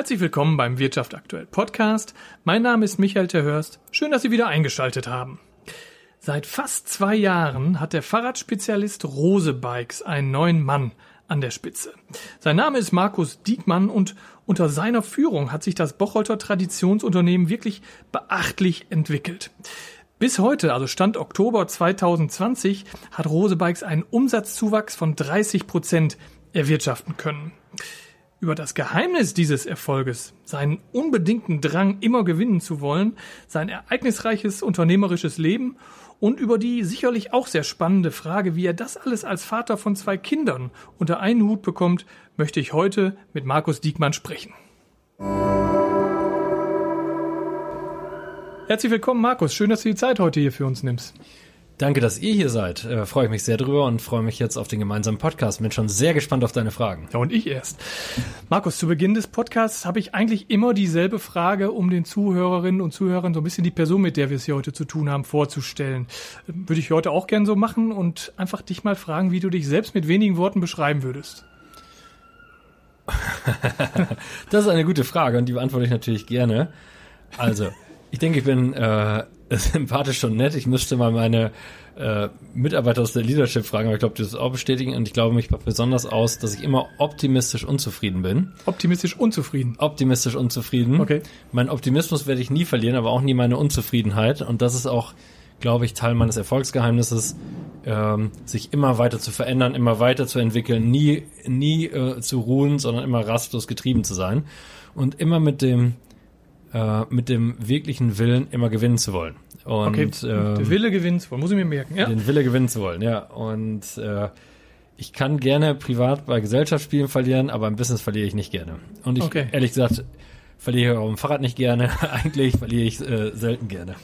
Herzlich willkommen beim Wirtschaft aktuell Podcast. Mein Name ist Michael Terhörst. Schön, dass Sie wieder eingeschaltet haben. Seit fast zwei Jahren hat der Fahrradspezialist Rose Bikes einen neuen Mann an der Spitze. Sein Name ist Markus Diekmann und unter seiner Führung hat sich das Bocholter Traditionsunternehmen wirklich beachtlich entwickelt. Bis heute, also Stand Oktober 2020, hat Rose Bikes einen Umsatzzuwachs von 30 Prozent erwirtschaften können. Über das Geheimnis dieses Erfolges, seinen unbedingten Drang, immer gewinnen zu wollen, sein ereignisreiches unternehmerisches Leben und über die sicherlich auch sehr spannende Frage, wie er das alles als Vater von zwei Kindern unter einen Hut bekommt, möchte ich heute mit Markus Diekmann sprechen. Herzlich willkommen, Markus. Schön, dass du die Zeit heute hier für uns nimmst. Danke, dass ihr hier seid. Äh, freue ich mich sehr drüber und freue mich jetzt auf den gemeinsamen Podcast. Bin schon sehr gespannt auf deine Fragen. Ja, und ich erst. Markus, zu Beginn des Podcasts habe ich eigentlich immer dieselbe Frage, um den Zuhörerinnen und Zuhörern so ein bisschen die Person, mit der wir es hier heute zu tun haben, vorzustellen. Würde ich heute auch gern so machen und einfach dich mal fragen, wie du dich selbst mit wenigen Worten beschreiben würdest. das ist eine gute Frage und die beantworte ich natürlich gerne. Also, ich denke, ich bin äh, sympathisch und nett. Ich müsste mal meine äh, Mitarbeiter aus der Leadership fragen, aber ich glaube, das ist auch bestätigen und ich glaube mich besonders aus, dass ich immer optimistisch unzufrieden bin. Optimistisch unzufrieden? Optimistisch unzufrieden. Okay. Mein Optimismus werde ich nie verlieren, aber auch nie meine Unzufriedenheit und das ist auch, glaube ich, Teil meines Erfolgsgeheimnisses, ähm, sich immer weiter zu verändern, immer weiter zu entwickeln, nie, nie äh, zu ruhen, sondern immer rastlos getrieben zu sein und immer mit dem äh, mit dem wirklichen Willen immer gewinnen zu wollen. Und, okay, äh, der Wille gewinnen zu wollen, muss ich mir merken, ja? Den Wille gewinnen zu wollen, ja. Und äh, ich kann gerne privat bei Gesellschaftsspielen verlieren, aber im Business verliere ich nicht gerne. Und ich, okay. ehrlich gesagt, verliere ich auch im Fahrrad nicht gerne. Eigentlich verliere ich äh, selten gerne.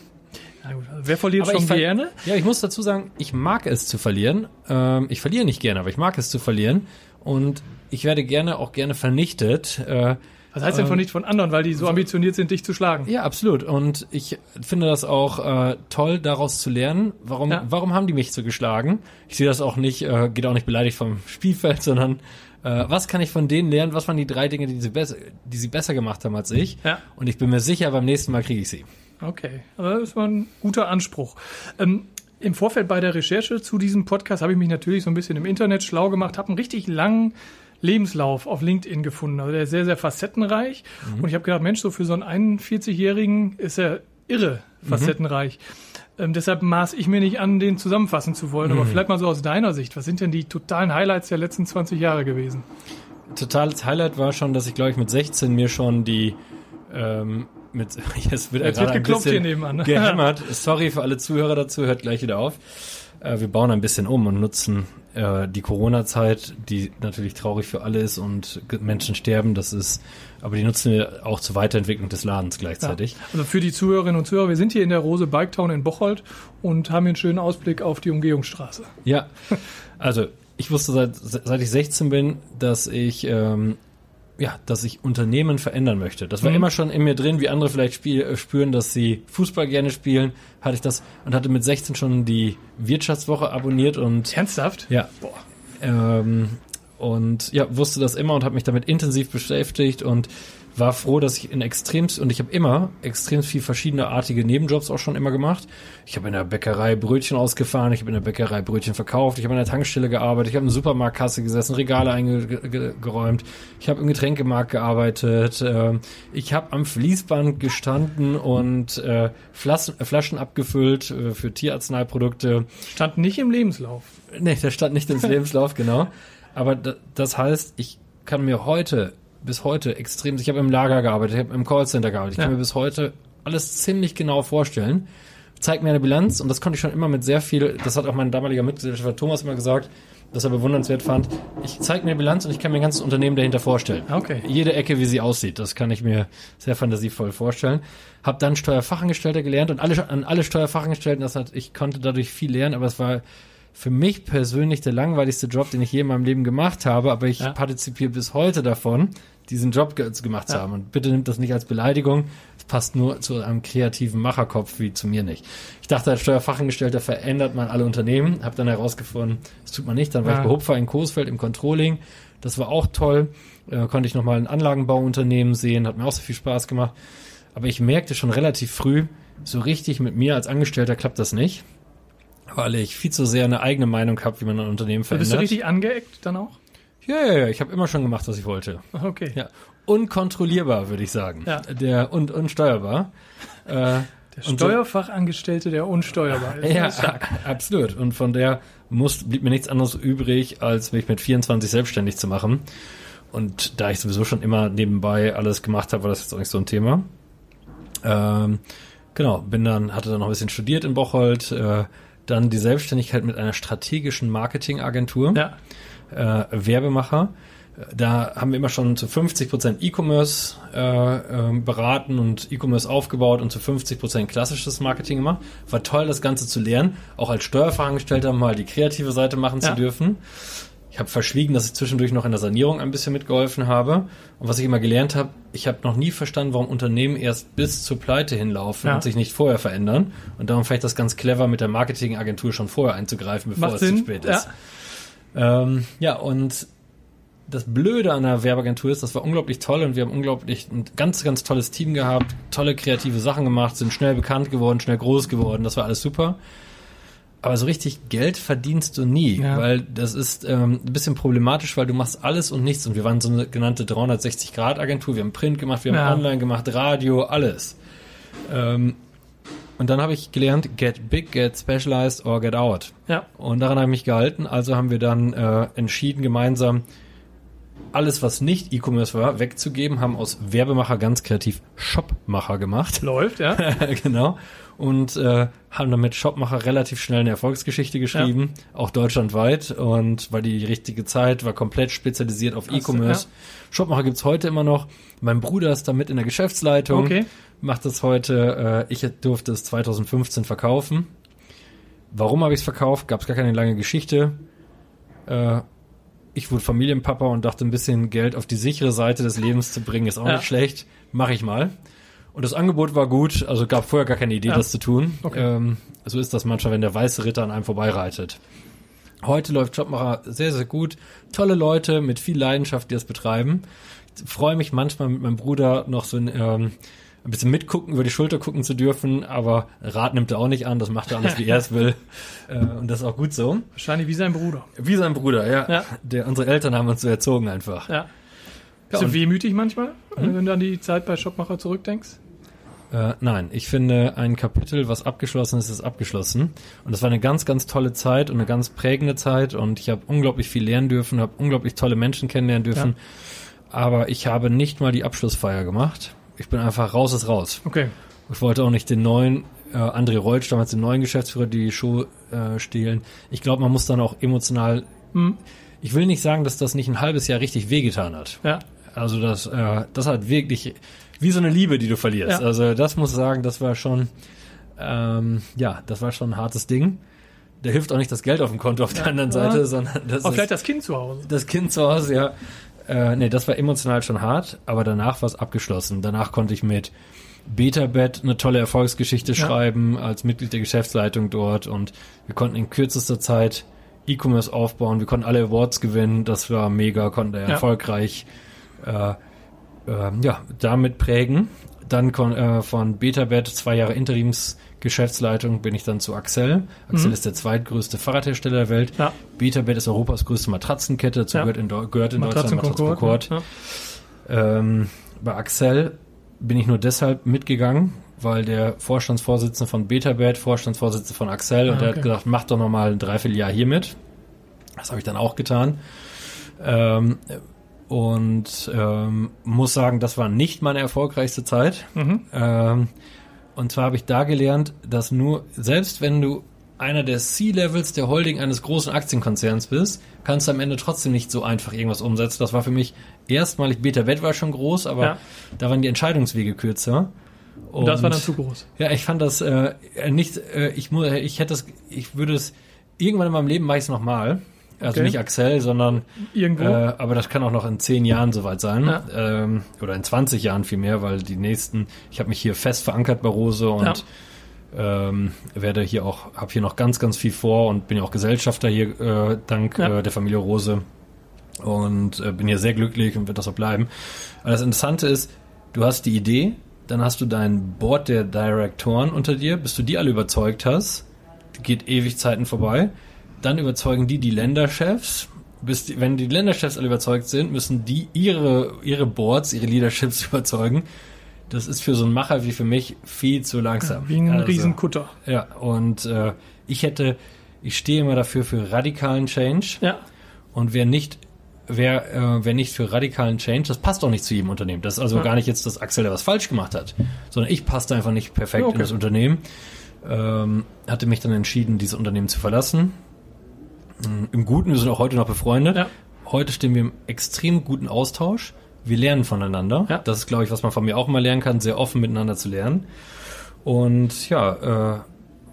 Also wer verliert aber schon gerne? Ja, ich muss dazu sagen, ich mag es zu verlieren. Ähm, ich verliere nicht gerne, aber ich mag es zu verlieren. Und ich werde gerne auch gerne vernichtet. Äh, was heißt denn von ähm, nicht von anderen, weil die so ambitioniert sind, dich zu schlagen? Ja, absolut. Und ich finde das auch äh, toll, daraus zu lernen. Warum, ja. warum haben die mich so geschlagen? Ich sehe das auch nicht, äh, geht auch nicht beleidigt vom Spielfeld, sondern äh, was kann ich von denen lernen? Was waren die drei Dinge, die sie, besser, die sie besser gemacht haben als ich? Ja. Und ich bin mir sicher, beim nächsten Mal kriege ich sie. Okay, aber das war ein guter Anspruch. Ähm, im Vorfeld bei der Recherche zu diesem Podcast habe ich mich natürlich so ein bisschen im Internet schlau gemacht, habe einen richtig langen Lebenslauf auf LinkedIn gefunden. Also der ist sehr, sehr facettenreich. Mhm. Und ich habe gedacht, Mensch, so für so einen 41-Jährigen ist er irre mhm. facettenreich. Mhm. Ähm, deshalb maß ich mir nicht an, den zusammenfassen zu wollen. Mhm. Aber vielleicht mal so aus deiner Sicht. Was sind denn die totalen Highlights der letzten 20 Jahre gewesen? Totales Highlight war schon, dass ich, glaube ich, mit 16 mir schon die ähm, mit jetzt wird, jetzt wird geklopft hier nebenan. Ne? Gehämmert. Sorry für alle Zuhörer dazu, hört gleich wieder auf. Äh, wir bauen ein bisschen um und nutzen äh, die Corona-Zeit, die natürlich traurig für alle ist und Menschen sterben, das ist, aber die nutzen wir auch zur Weiterentwicklung des Ladens gleichzeitig. Ja. Also für die Zuhörerinnen und Zuhörer, wir sind hier in der Rose Bike Town in Bocholt und haben hier einen schönen Ausblick auf die Umgehungsstraße. Ja, also ich wusste seit, seit ich 16 bin, dass ich ähm, ja, dass ich Unternehmen verändern möchte. Das war mhm. immer schon in mir drin, wie andere vielleicht spiel, äh, spüren, dass sie Fußball gerne spielen, hatte ich das und hatte mit 16 schon die Wirtschaftswoche abonniert und ernsthaft? Ja. Boah. Ähm, und ja, wusste das immer und habe mich damit intensiv beschäftigt und war froh, dass ich in extremst, und ich habe immer extrem viel verschiedene artige Nebenjobs auch schon immer gemacht. Ich habe in der Bäckerei Brötchen ausgefahren, ich habe in der Bäckerei Brötchen verkauft, ich habe in der Tankstelle gearbeitet, ich habe in der Supermarktkasse gesessen, Regale eingeräumt, ich habe im Getränkemarkt gearbeitet, äh, ich habe am Fließband gestanden und äh, Flaschen, Flaschen abgefüllt äh, für Tierarzneiprodukte. Stand nicht im Lebenslauf. Nee, der stand nicht im Lebenslauf, genau. Aber das heißt, ich kann mir heute bis heute extrem, ich habe im Lager gearbeitet, ich habe im Callcenter gearbeitet, ich kann mir bis heute alles ziemlich genau vorstellen. Zeigt mir eine Bilanz und das konnte ich schon immer mit sehr viel, das hat auch mein damaliger Mitgesellschafter Thomas immer gesagt, dass er bewundernswert fand. Ich zeige mir eine Bilanz und ich kann mir ein ganzes Unternehmen dahinter vorstellen. Okay. Jede Ecke, wie sie aussieht, das kann ich mir sehr fantasievoll vorstellen. Hab dann Steuerfachangestellter gelernt und alle, an alle Steuerfachangestellten, das hat, ich konnte dadurch viel lernen, aber es war für mich persönlich der langweiligste Job, den ich je in meinem Leben gemacht habe, aber ich ja. partizipiere bis heute davon, diesen Job ge gemacht zu Ja. haben. Und bitte nimmt das nicht als Beleidigung. Es passt nur zu einem kreativen Macherkopf wie zu mir nicht. Ich dachte, als Steuerfachangestellter verändert man alle Unternehmen. Habe dann herausgefunden, das tut man nicht. Dann war Ja. ich bei Hupfer in Coesfeld im Controlling. Das war auch toll. Äh, konnte ich nochmal ein Anlagenbauunternehmen sehen. Hat mir auch so viel Spaß gemacht. Aber ich merkte schon relativ früh, so richtig mit mir als Angestellter klappt das nicht. Weil ich viel zu sehr eine eigene Meinung habe, wie man ein Unternehmen verändert. bist du richtig angeeckt dann auch? Ja, ja, ja. Ich habe immer schon gemacht, was ich wollte. Okay. Ja. Unkontrollierbar, würde ich sagen. Ja. Der und unsteuerbar. Äh, Der Steuerfachangestellte, der unsteuerbar ist. ja, stark. absolut. Und von der muss, blieb mir nichts anderes übrig, als mich mit 24 selbstständig zu machen. Und da ich sowieso schon immer nebenbei alles gemacht habe, war das jetzt auch nicht so ein Thema. Ähm, genau, bin dann, hatte dann noch ein bisschen studiert in Bocholt, äh, dann die Selbstständigkeit mit einer strategischen Marketingagentur Ja. Äh, Werbemacher. Da haben wir immer schon zu 50% E-Commerce äh, ähm, beraten und E-Commerce aufgebaut und zu 50% klassisches Marketing gemacht. War toll, das Ganze zu lernen, auch als Steuerfachangestellter mal die kreative Seite machen Ja. zu dürfen. Ich habe verschwiegen, dass ich zwischendurch noch in der Sanierung ein bisschen mitgeholfen habe. Und was ich immer gelernt habe, ich habe noch nie verstanden, warum Unternehmen erst bis zur Pleite hinlaufen Ja. und sich nicht vorher verändern. Und darum ich das ganz clever, mit der Marketingagentur schon vorher einzugreifen, bevor Macht es zu Sinn. spät Ja. Ähm, ja, und das Blöde an der Werbeagentur ist, das war unglaublich toll und wir haben unglaublich ein ganz, ganz tolles Team gehabt, tolle kreative Sachen gemacht, sind schnell bekannt geworden, schnell groß geworden, das war alles super. Aber so richtig Geld verdienst du nie, Ja. weil das ist ähm, ein bisschen problematisch, weil du machst alles und nichts und wir waren so eine genannte 360-Grad-Agentur, wir haben Print gemacht, wir haben Ja. Online gemacht, Radio, alles. Ähm, und dann habe ich gelernt, get big, get specialized or get out. Ja. Und daran habe ich mich gehalten. Also haben wir dann äh, entschieden, gemeinsam alles, was nicht E-Commerce war, wegzugeben, haben aus Werbemacher ganz kreativ Shopmacher gemacht. Läuft, ja. genau. Und äh, haben damit Shopmacher relativ schnell eine Erfolgsgeschichte geschrieben, auch deutschlandweit. Und weil die richtige Zeit war komplett spezialisiert auf E-Commerce. Shopmacher gibt's heute immer noch. Mein Bruder ist da mit in der Geschäftsleitung Okay. Macht das heute, äh, ich durfte es 2015 verkaufen. Warum habe ich es verkauft? Gab es gar keine lange Geschichte. Äh, ich wurde Familienpapa und dachte, ein bisschen Geld auf die sichere Seite des Lebens zu bringen, ist auch Ja. nicht schlecht. Mache ich mal. Und das Angebot war gut, also gab vorher gar keine Idee, Ja. das zu tun. Okay. Ähm, so ist das manchmal, wenn der weiße Ritter an einem vorbeireitet. Heute läuft Jobmacher sehr, sehr gut. Tolle Leute mit viel Leidenschaft, die das betreiben. Ich freue mich manchmal mit meinem Bruder noch so ein, ähm, ein bisschen mitgucken, über die Schulter gucken zu dürfen, aber Rat nimmt er auch nicht an, das macht er alles, wie er es will. Äh, und das ist auch gut so. Wahrscheinlich wie sein Bruder. Wie sein Bruder, ja. Ja. Der, unsere Eltern haben uns so erzogen einfach. Ja. Bist du und- wehmütig manchmal, äh, Hm? wenn du an die Zeit bei Shopmacher zurückdenkst? Äh, nein, ich finde, ein Kapitel, was abgeschlossen ist, ist abgeschlossen. Und das war eine ganz, ganz tolle Zeit und eine ganz prägende Zeit. Und ich habe unglaublich viel lernen dürfen, habe unglaublich tolle Menschen kennenlernen dürfen. Aber ich habe nicht mal die Abschlussfeier gemacht. Ich bin einfach raus ist raus. Okay. Ich wollte auch nicht den neuen, äh, André Reutsch, damals den neuen Geschäftsführer, die Show äh, stehlen. Ich glaube, man muss dann auch emotional. Hm. Ich will nicht sagen, dass das nicht ein halbes Jahr richtig wehgetan hat. Ja. Also das, äh, das hat wirklich wie so eine Liebe, die du verlierst. Ja. Also das muss ich sagen, das war schon, ähm, ja, das war schon ein hartes Ding. Da hilft auch nicht das Geld auf dem Konto auf der anderen Seite, Ja. sondern das ist vielleicht das Kind zu Hause. das Kind zu Hause, ja. Äh, nee, das war emotional schon hart, aber danach war es abgeschlossen. Danach konnte ich mit Betabet eine tolle Erfolgsgeschichte Ja. schreiben als Mitglied der Geschäftsleitung dort und wir konnten in kürzester Zeit E-Commerce aufbauen. Wir konnten alle Awards gewinnen. Das war mega, konnten Ja. erfolgreich äh, äh, ja, damit prägen. Dann kon, äh, von Betabet, zwei Jahre Interimsgeschäftsleitung, bin ich dann zu Axel. Axel Mhm. ist der zweitgrößte Fahrradhersteller der Welt. Ja. Betabet ist Europas größte Matratzenkette, dazu Ja. gehört in, gehört in Deutschland Matratzen Matratz Concord. Concord. Ja. Ähm, bei Axel bin ich nur deshalb mitgegangen, weil der Vorstandsvorsitzende von Betabet, Vorstandsvorsitzende von Axel, und Ah, der okay. hat gesagt, mach doch noch mal ein Dreivierteljahr hier mit. Das habe ich dann auch getan. Ähm, und ähm, muss sagen, das war nicht meine erfolgreichste Zeit. Mhm. Ähm, und zwar habe ich da gelernt, dass nur, selbst wenn du einer der C-Levels der Holding eines großen Aktienkonzerns bist, kannst du am Ende trotzdem nicht so einfach irgendwas umsetzen. Das war für mich erstmalig, Beta Bet war schon groß, aber Ja. da waren die Entscheidungswege kürzer. Und das war dann zu groß. Ja, ich fand das äh, nicht, äh, ich, ich hätte es, ich würde es, irgendwann in meinem Leben mache ich es nochmal. Also Okay. nicht Axel, sondern Irgendwo. Äh, aber das kann auch noch in zehn Jahren soweit sein. Ja. Ähm, oder in 20 Jahren vielmehr, weil die nächsten, ich habe mich hier fest verankert bei Rose und ähm, werde hier auch, habe hier noch ganz, ganz viel vor und bin ja auch Gesellschafter hier äh, dank Ja. äh, der Familie Rose und äh, bin hier sehr glücklich und wird das auch bleiben. Aber das Interessante ist, du hast die Idee, dann hast du dein Board der Direktoren unter dir, bis du die alle überzeugt hast, geht ewig Zeiten vorbei. Dann überzeugen die die Länderchefs. Bis die, wenn die Länderchefs alle überzeugt sind, müssen die ihre, ihre Boards, ihre Leaderships überzeugen. Das ist für so einen Macher wie für mich viel zu langsam. Wie ein Also, Riesenkutter. Ja, und äh, ich hätte, ich stehe immer dafür für radikalen Change. Ja. Und wer nicht, wer, äh, wer nicht für radikalen Change, das passt auch nicht zu jedem Unternehmen. Das ist also Ja. gar nicht jetzt, dass Axel da was falsch gemacht hat, sondern ich passte einfach nicht perfekt okay. in das Unternehmen. Ähm, hatte mich dann entschieden, dieses Unternehmen zu verlassen. Mm, Im Guten, wir sind auch heute noch befreundet. Ja. Heute stehen wir im extrem guten Austausch. Wir lernen voneinander. Ja. Das ist, glaube ich, was man von mir auch mal lernen kann, sehr offen miteinander zu lernen. Und ja, äh,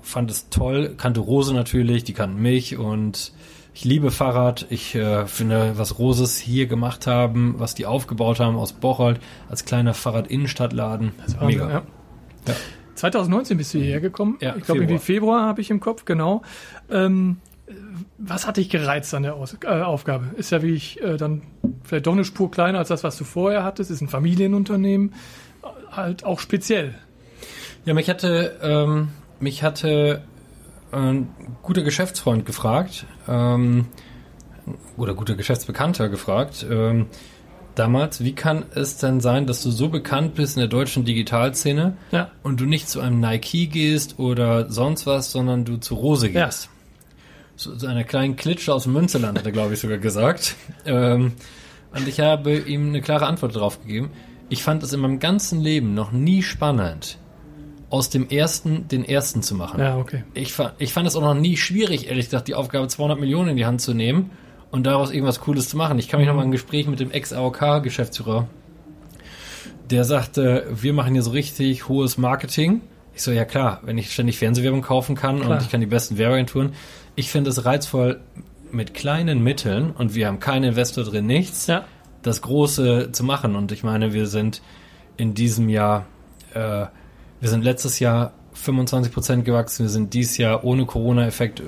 fand es toll, kannte Rose natürlich, die kannten mich und ich liebe Fahrrad. Ich äh, finde, was Roses hier gemacht haben, was die aufgebaut haben aus Bocholt als kleiner Fahrrad-Innenstadtladen, Das war mega. Ja. Ja. 2019 bist du hierher gekommen. Ja, ich glaube, irgendwie Februar habe ich im Kopf, genau. Ähm, was hat dich gereizt an der Aus äh, Aufgabe? Ist ja wie ich äh, dann vielleicht doch eine Spur kleiner als das, was du vorher hattest. Ist ein Familienunternehmen, äh, halt auch speziell. Ja, mich hatte, ähm, mich hatte ein guter Geschäftsfreund gefragt, ähm, oder guter Geschäftsbekannter gefragt, ähm, damals, wie kann es denn sein, dass du so bekannt bist in der deutschen Digitalszene Ja. und du nicht zu einem Nike gehst oder sonst was, sondern du zu Rose Ja. Zu, zu einer kleinen Klitsche aus dem Münsterland, hat er, glaube ich, sogar gesagt. Ähm, und ich habe ihm eine klare Antwort darauf gegeben. Ich fand es in meinem ganzen Leben noch nie spannend, aus dem ersten den ersten zu machen. Ja, okay. Ich, fand, ich fand es auch noch nie schwierig, ehrlich gesagt, die Aufgabe 200 Millionen in die Hand zu nehmen und daraus irgendwas Cooles zu machen. Ich kann mich noch mal an ein Gespräch mit dem Ex-AOK-Geschäftsführer, der sagte, wir machen hier so richtig hohes Marketing. Ich so, ja klar, wenn ich ständig Fernsehwerbung kaufen kann Klar. und ich kann die besten Werbeagenturen. Ich finde es reizvoll, mit kleinen Mitteln, und wir haben keinen Investor drin, nichts, Ja. das Große zu machen. Und ich meine, wir sind in diesem Jahr, äh, wir sind letztes Jahr 25 Prozent gewachsen, wir sind dieses Jahr ohne Corona-Effekt, äh,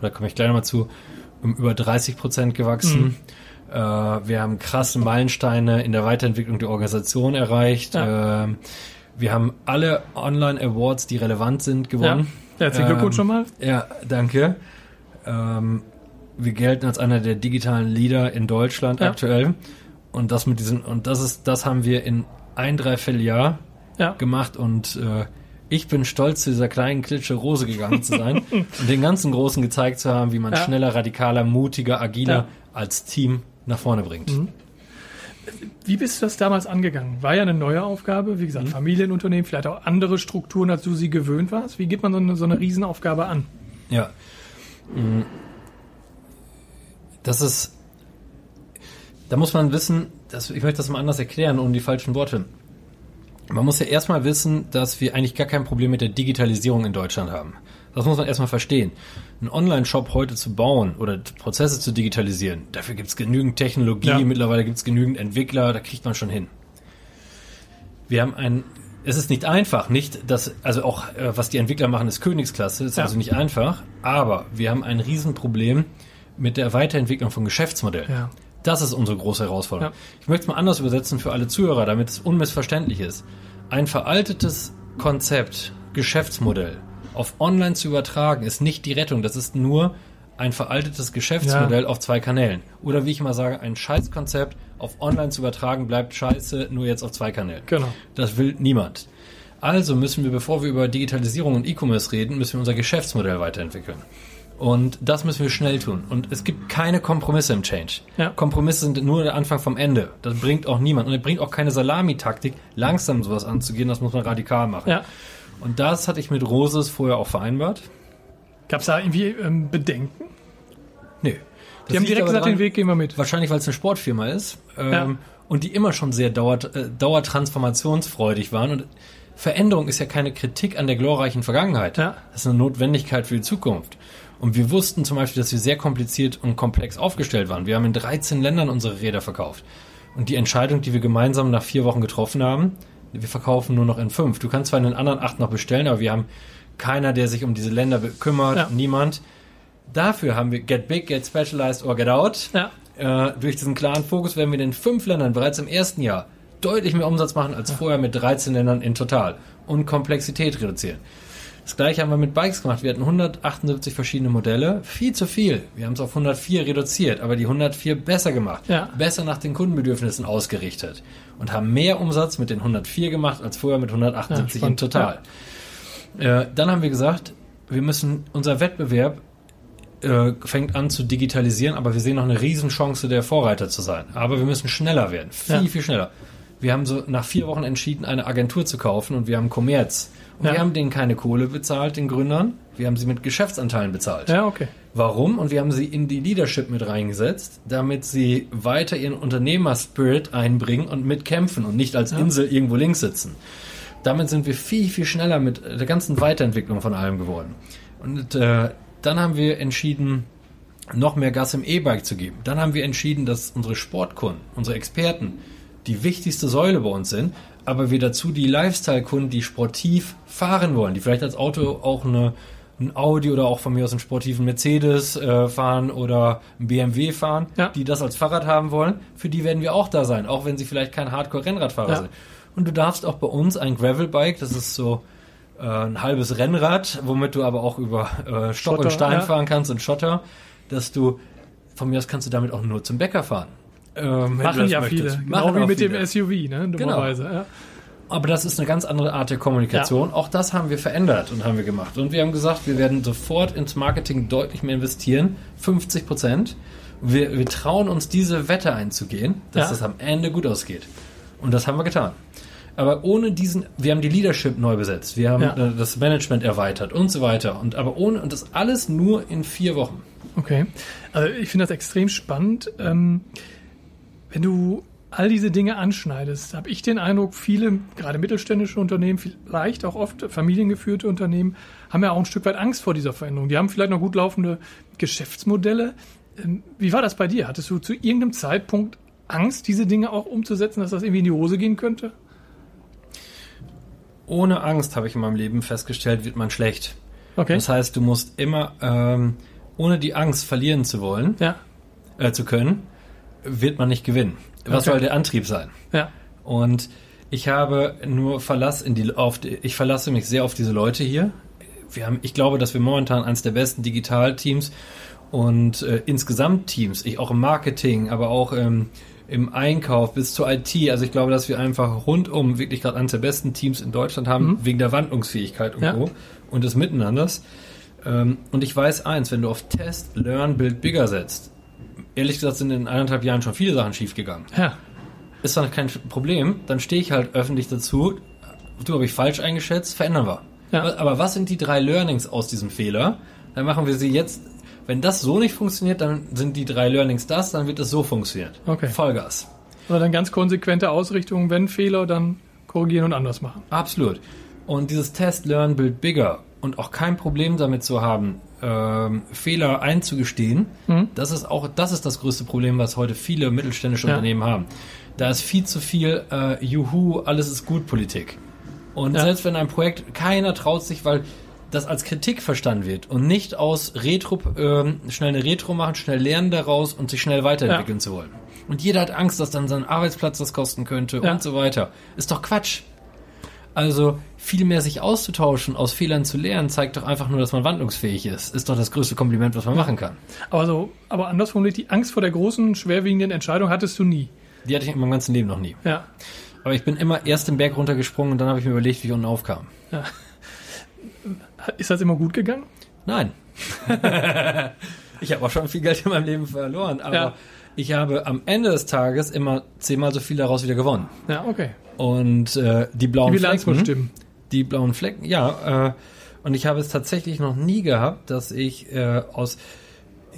da komme ich gleich nochmal zu, um über 30 Prozent gewachsen. Äh, wir haben krasse Meilensteine in der Weiterentwicklung der Organisation erreicht. Ja. Ähm, wir haben alle Online-Awards, die relevant sind, ja. Herzlichen Glückwunsch Ähm, schon mal. Ja, danke. Ähm, wir gelten als einer der digitalen Leader in Deutschland Ja. aktuell. Und das mit diesen, und das ist, das haben wir in ein, dreiviertel Jahr Ja. gemacht und äh, ich bin stolz, zu dieser kleinen Klitsche Rose gegangen zu sein und den ganzen Großen gezeigt zu haben, wie man Ja. schneller, radikaler, mutiger, agiler als Team nach vorne bringt. Wie bist du das damals angegangen? War ja eine neue Aufgabe, wie gesagt, Mhm. Familienunternehmen, vielleicht auch andere Strukturen, als du sie gewöhnt warst. Wie geht man so eine, so eine Riesenaufgabe an? Ja. Mm. Das ist. Da muss man wissen, dass, ich möchte das mal anders erklären, ohne die falschen Worte. Man muss ja erstmal wissen, dass wir eigentlich gar kein Problem mit der Digitalisierung in Deutschland haben. Das muss man erstmal verstehen. Einen Online-Shop heute zu bauen oder Prozesse zu digitalisieren, dafür gibt es genügend Technologie, Ja. mittlerweile gibt es genügend Entwickler, da kriegt man schon hin. Wir haben ein, es ist nicht einfach, nicht, dass, also auch äh, was die Entwickler machen, ist Königsklasse, ist Ja. also nicht einfach, aber wir haben ein Riesenproblem mit der Weiterentwicklung von Geschäftsmodellen. Ja. Das ist unsere große Herausforderung. Ich möchte es mal anders übersetzen für alle Zuhörer, damit es unmissverständlich ist. Ein veraltetes Konzept, Geschäftsmodell auf online zu übertragen, ist nicht die Rettung. Das ist nur ein veraltetes Geschäftsmodell auf zwei Kanälen. Oder wie ich immer sage, ein Scheißkonzept auf online zu übertragen, bleibt scheiße, nur jetzt auf zwei Kanälen. Genau. Das will niemand. Also müssen wir, bevor wir über Digitalisierung und E-Commerce reden, müssen wir unser Geschäftsmodell weiterentwickeln. Und das müssen wir schnell tun. Und es gibt keine Kompromisse im Change. Ja. Kompromisse sind nur der Anfang vom Ende. Das bringt auch niemand. Und es bringt auch keine Salamitaktik, langsam sowas anzugehen. Das muss man radikal machen. Ja. Und das hatte ich mit Roses vorher auch vereinbart. Gab es da irgendwie ähm, Bedenken? Nö. Die haben direkt gesagt, den Weg gehen wir mit. Wahrscheinlich, weil es eine Sportfirma ist. Ähm, Ja. Und die immer schon sehr dauert, äh, dauertransformationsfreudig waren. Und Veränderung ist ja keine Kritik an der glorreichen Vergangenheit. Ja. Das ist eine Notwendigkeit für die Zukunft. Und wir wussten zum Beispiel, dass wir sehr kompliziert und komplex aufgestellt waren. Wir haben in 13 Ländern unsere Räder verkauft. Und die Entscheidung, die wir gemeinsam nach vier Wochen getroffen haben, wir verkaufen nur noch in fünf. Du kannst zwar in den anderen acht noch bestellen, aber wir haben keiner, der sich um diese Länder kümmert, Ja. niemand. Dafür haben wir Get Big, Get Specialized or Get Out. Ja. Äh, durch diesen klaren Fokus werden wir in den fünf Ländern bereits im ersten Jahr deutlich mehr Umsatz machen als vorher mit 13 Ländern in total und Komplexität reduzieren. Das gleiche haben wir mit Bikes gemacht. Wir hatten 178 verschiedene Modelle. Viel zu viel. Wir haben es auf 104 reduziert, aber die 104 besser gemacht. Ja. Besser nach den Kundenbedürfnissen ausgerichtet. Und haben mehr Umsatz mit den 104 gemacht als vorher mit 178 Ja, spannend. total. Äh, dann haben wir gesagt, wir müssen unser Wettbewerb äh, fängt an zu digitalisieren, aber wir sehen noch eine Riesenchance, der Vorreiter zu sein. Aber wir müssen schneller werden, viel, Ja. viel schneller. Wir haben so nach vier Wochen entschieden, eine Agentur zu kaufen und wir haben Commerz. Ja. wir haben denen keine Kohle bezahlt, den Gründern. Wir haben sie mit Geschäftsanteilen bezahlt. Ja, okay. Warum? Und wir haben sie in die Leadership mit reingesetzt, damit sie weiter ihren Unternehmerspirit einbringen und mitkämpfen und nicht als Insel irgendwo links sitzen. Damit sind wir viel, viel schneller mit der ganzen Weiterentwicklung von allem geworden. Und äh, dann haben wir entschieden, noch mehr Gas im E-Bike zu geben. Dann haben wir entschieden, dass unsere Sportkunden, unsere Experten die wichtigste Säule bei uns sind, aber wir dazu die Lifestyle-Kunden, die sportiv fahren wollen, die vielleicht als Auto auch eine, ein Audi oder auch von mir aus einen sportiven Mercedes äh, fahren oder ein BMW fahren, Ja. die das als Fahrrad haben wollen, für die werden wir auch da sein, auch wenn sie vielleicht kein Hardcore-Rennradfahrer Ja. sind. Und du darfst auch bei uns ein Gravelbike, das ist so äh, ein halbes Rennrad, womit du aber auch über äh, Stock Schotter, und Stein ja. fahren kannst und Schotter, dass du von mir aus kannst du damit auch nur zum Bäcker fahren. Ähm, Machen ja möchtest. viele. Genau Machen wie mit viele. dem SUV, ne? Dummerweise. Ja. Aber das ist eine ganz andere Art der Kommunikation. Auch das haben wir verändert und haben wir gemacht. Und wir haben gesagt, wir werden sofort ins Marketing deutlich mehr investieren. 50 Prozent. Wir, wir trauen uns diese Wette einzugehen, dass Ja. das am Ende gut ausgeht. Und das haben wir getan. Aber ohne diesen, wir haben die Leadership neu besetzt, wir haben Ja. äh, das Management erweitert und so weiter. Und aber ohne, und das alles nur in vier Wochen. Okay. Also ich finde das extrem spannend. Ähm, wenn du all diese Dinge anschneidest, habe ich den Eindruck, viele, gerade mittelständische Unternehmen, vielleicht auch oft familiengeführte Unternehmen, haben ja auch ein Stück weit Angst vor dieser Veränderung. Die haben vielleicht noch gut laufende Geschäftsmodelle. Ähm, wie war das bei dir? Hattest du zu irgendeinem Zeitpunkt Angst, diese Dinge auch umzusetzen, dass das irgendwie in die Hose gehen könnte? Ohne Angst, habe ich in meinem Leben festgestellt, wird man schlecht. Okay. Das heißt, du musst immer, ähm, ohne die Angst verlieren zu wollen, ja, äh, zu können, wird man nicht gewinnen. Was Okay. soll der Antrieb sein? ja, Und ich habe nur Verlass in die, auf die, ich verlasse mich sehr auf diese Leute hier. Wir haben, ich glaube, dass wir momentan eines der besten Digitalteams und äh, insgesamt Teams, ich auch im Marketing, aber auch im, im Einkauf bis zur IT. Also ich glaube, dass wir einfach rundum wirklich gerade eines der besten Teams in Deutschland haben, wegen der Wandlungsfähigkeit und Ja. so und des Miteinanders. Ähm, und ich weiß eins, wenn du auf Test, Learn, Build Bigger setzt, ehrlich gesagt sind in eineinhalb Jahren schon viele Sachen schiefgegangen ja, ist dann kein Problem, dann stehe ich halt öffentlich dazu, du habe ich falsch eingeschätzt, verändern wir. Ja. Aber was sind die drei Learnings aus diesem Fehler? Dann machen wir sie jetzt, wenn das so nicht funktioniert, dann sind die drei Learnings das, dann wird es so funktionieren. Okay. Vollgas. Oder dann ganz konsequente Ausrichtung, wenn Fehler, dann korrigieren und anders machen. Absolut. Und dieses Test, Learn, Build Bigger und auch kein Problem damit zu haben, ähm, Fehler einzugestehen, Mhm. das ist auch, das ist das größte Problem, was heute viele mittelständische Ja. Unternehmen haben. Da ist viel zu viel äh, Juhu, alles ist gut Politik. Und Ja. selbst wenn ein Projekt, keiner traut sich, weil das als Kritik verstanden wird und nicht aus Retro, ähm, schnell eine Retro machen, schnell lernen daraus und sich schnell weiterentwickeln Ja. zu wollen. Und jeder hat Angst, dass dann sein Arbeitsplatz das kosten könnte und so weiter. Ist doch Quatsch. Also viel mehr sich auszutauschen, aus Fehlern zu lernen, zeigt doch einfach nur, dass man wandlungsfähig ist. Ist doch das größte Kompliment, was man machen kann. Aber so, aber anders formuliert, die Angst vor der großen, schwerwiegenden Entscheidung hattest du nie. Die hatte ich in meinem ganzen Leben noch nie. Ja. Aber ich bin immer erst den Berg runtergesprungen und dann habe ich mir überlegt, wie ich unten aufkam. Ist das immer gut gegangen? Nein. ich habe auch schon viel Geld in meinem Leben verloren, aber Ja. Ich habe am Ende des Tages immer zehnmal so viel daraus wieder gewonnen. Ja, okay. Und äh, die Die blauen Bilanz muss Flecken, stimmen. die blauen Flecken, ja. Äh, und ich habe es tatsächlich noch nie gehabt, dass ich äh, aus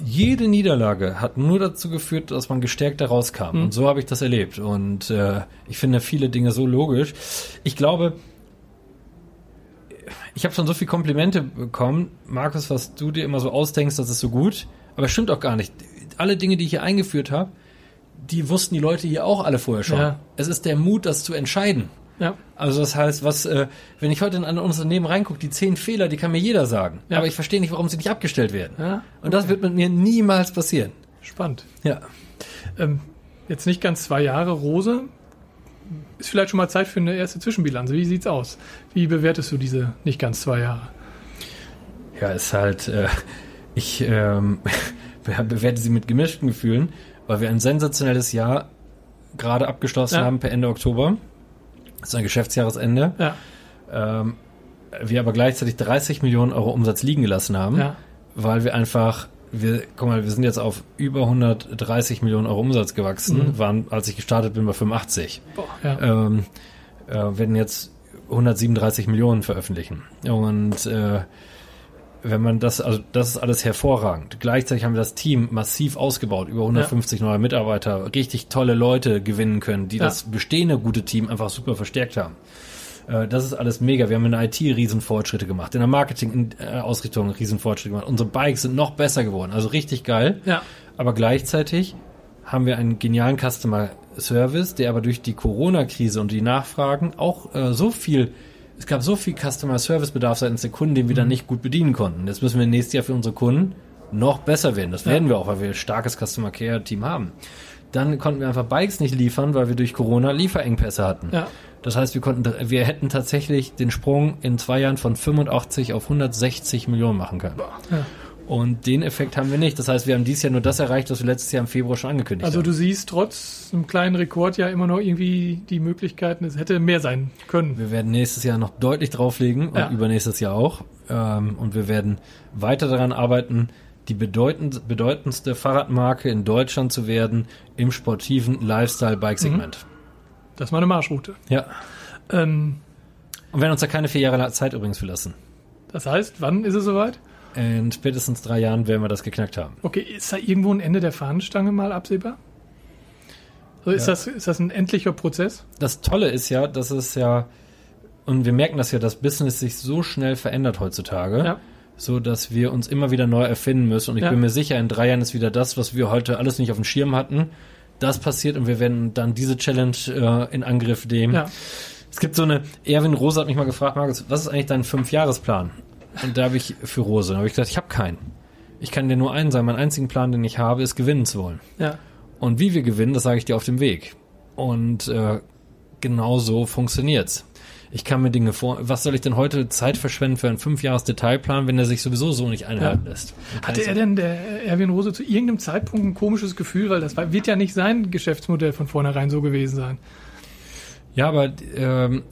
jede Niederlage hat nur dazu geführt, dass man gestärkt daraus kam. Und so habe ich das erlebt. Und äh, ich finde viele Dinge so logisch. Ich glaube, Ich habe schon so viele Komplimente bekommen. Markus, was du dir immer so ausdenkst, das ist so gut. Aber es stimmt auch gar nicht. Alle Dinge, die ich hier eingeführt habe, die wussten die Leute hier auch alle vorher schon. Ja. Es ist der Mut, das zu entscheiden. Ja. Also das heißt, was, äh, wenn ich heute in ein Unternehmen reingucke, die zehn Fehler, die kann mir jeder sagen. Ja. Aber ich verstehe nicht, warum sie nicht abgestellt werden. Ja, Und das wird mit mir niemals passieren. Spannend. Ja. Ähm, jetzt nicht ganz zwei Jahre Rose. Ist vielleicht schon mal Zeit für eine erste Zwischenbilanz. Wie sieht's aus? Wie bewertest du diese nicht ganz zwei Jahre? Ja, ist halt, äh, ich ähm, bewerte sie mit gemischten Gefühlen, weil wir ein sensationelles Jahr gerade abgeschlossen Ja. haben per Ende Oktober. Das ist ein Geschäftsjahresende. Ja, Ähm, wir aber gleichzeitig 30 Millionen Euro Umsatz liegen gelassen haben, ja, weil wir einfach, wir, guck mal, wir sind jetzt auf über 130 Millionen Euro Umsatz gewachsen, Mhm. waren, als ich gestartet bin, bei 85. boah, ja. Ähm, äh, werden jetzt 137 Millionen veröffentlichen. Und äh, wenn man das, also das ist alles hervorragend. Gleichzeitig haben wir das Team massiv ausgebaut, über 150 neue Mitarbeiter, richtig tolle Leute gewinnen können, die Ja. das bestehende gute Team einfach super verstärkt haben. Äh, Das ist alles mega. Wir haben in der IT Riesenfortschritte gemacht, in der Marketing-Ausrichtung Riesenfortschritte gemacht. Unsere Bikes sind noch besser geworden, also richtig geil. ja, Aber gleichzeitig haben wir einen genialen Customer Service, der aber durch die Corona-Krise und die Nachfragen auch äh, so viel, es gab so viel Customer Service Bedarf seitens der Kunden, den wir dann nicht gut bedienen konnten. Jetzt müssen wir nächstes Jahr für unsere Kunden noch besser werden. Das werden wir auch, weil wir ein starkes Customer Care Team haben. Dann konnten wir einfach Bikes nicht liefern, weil wir durch Corona Lieferengpässe hatten. ja. Das heißt, wir konnten, wir hätten tatsächlich den Sprung in zwei Jahren von 85 auf 160 Millionen machen können. ja. Und den Effekt haben wir nicht. Das heißt, wir haben dieses Jahr nur das erreicht, was wir letztes Jahr im Februar schon angekündigt Also haben. du siehst trotz einem kleinen Rekord ja immer noch irgendwie die Möglichkeiten, es hätte mehr sein können. Wir werden nächstes Jahr noch deutlich drauflegen und Ja. übernächstes Jahr auch. Ähm, und wir werden weiter daran arbeiten, die bedeutend, bedeutendste Fahrradmarke in Deutschland zu werden im sportiven Lifestyle-Bike-Segment. Das ist mal eine Marschroute. Ja. Ähm, Und werden uns da keine vier Jahre Zeit übrigens für lassen. das heißt, wann ist es soweit? In spätestens drei Jahren werden wir das geknackt haben. Okay, ist da irgendwo ein Ende der Fahnenstange mal absehbar? Also ist, Ja. das, ist das ein endlicher Prozess? das Tolle ist ja, dass es ja, und wir merken das ja, das Business sich so schnell verändert heutzutage, Ja. so dass wir uns immer wieder neu erfinden müssen. Und ich Ja. bin mir sicher, in drei Jahren ist wieder das, was wir heute alles nicht auf dem Schirm hatten. Das passiert und wir werden dann diese Challenge äh, in Angriff nehmen. Ja. Es gibt so eine, Erwin Rose hat mich mal gefragt, Markus, was ist eigentlich dein Fünfjahresplan? Und da habe ich für Rose, da habe ich gesagt, ich habe keinen. Ich kann dir nur einen sagen, mein einzigen Plan, den ich habe, ist gewinnen zu wollen. Ja. Und wie wir gewinnen, das sage ich dir auf dem Weg. Und äh, genau so funktioniert's. Ich kann mir Dinge vor. Was soll ich denn heute Zeit verschwenden für einen Fünfjahres-Detailplan, wenn er sich sowieso so nicht einhalten Ja. lässt? Hatte er denn, der Erwin Rose, zu irgendeinem Zeitpunkt ein komisches Gefühl, weil das wird ja nicht sein Geschäftsmodell von vornherein so gewesen sein. Ja, aber ähm,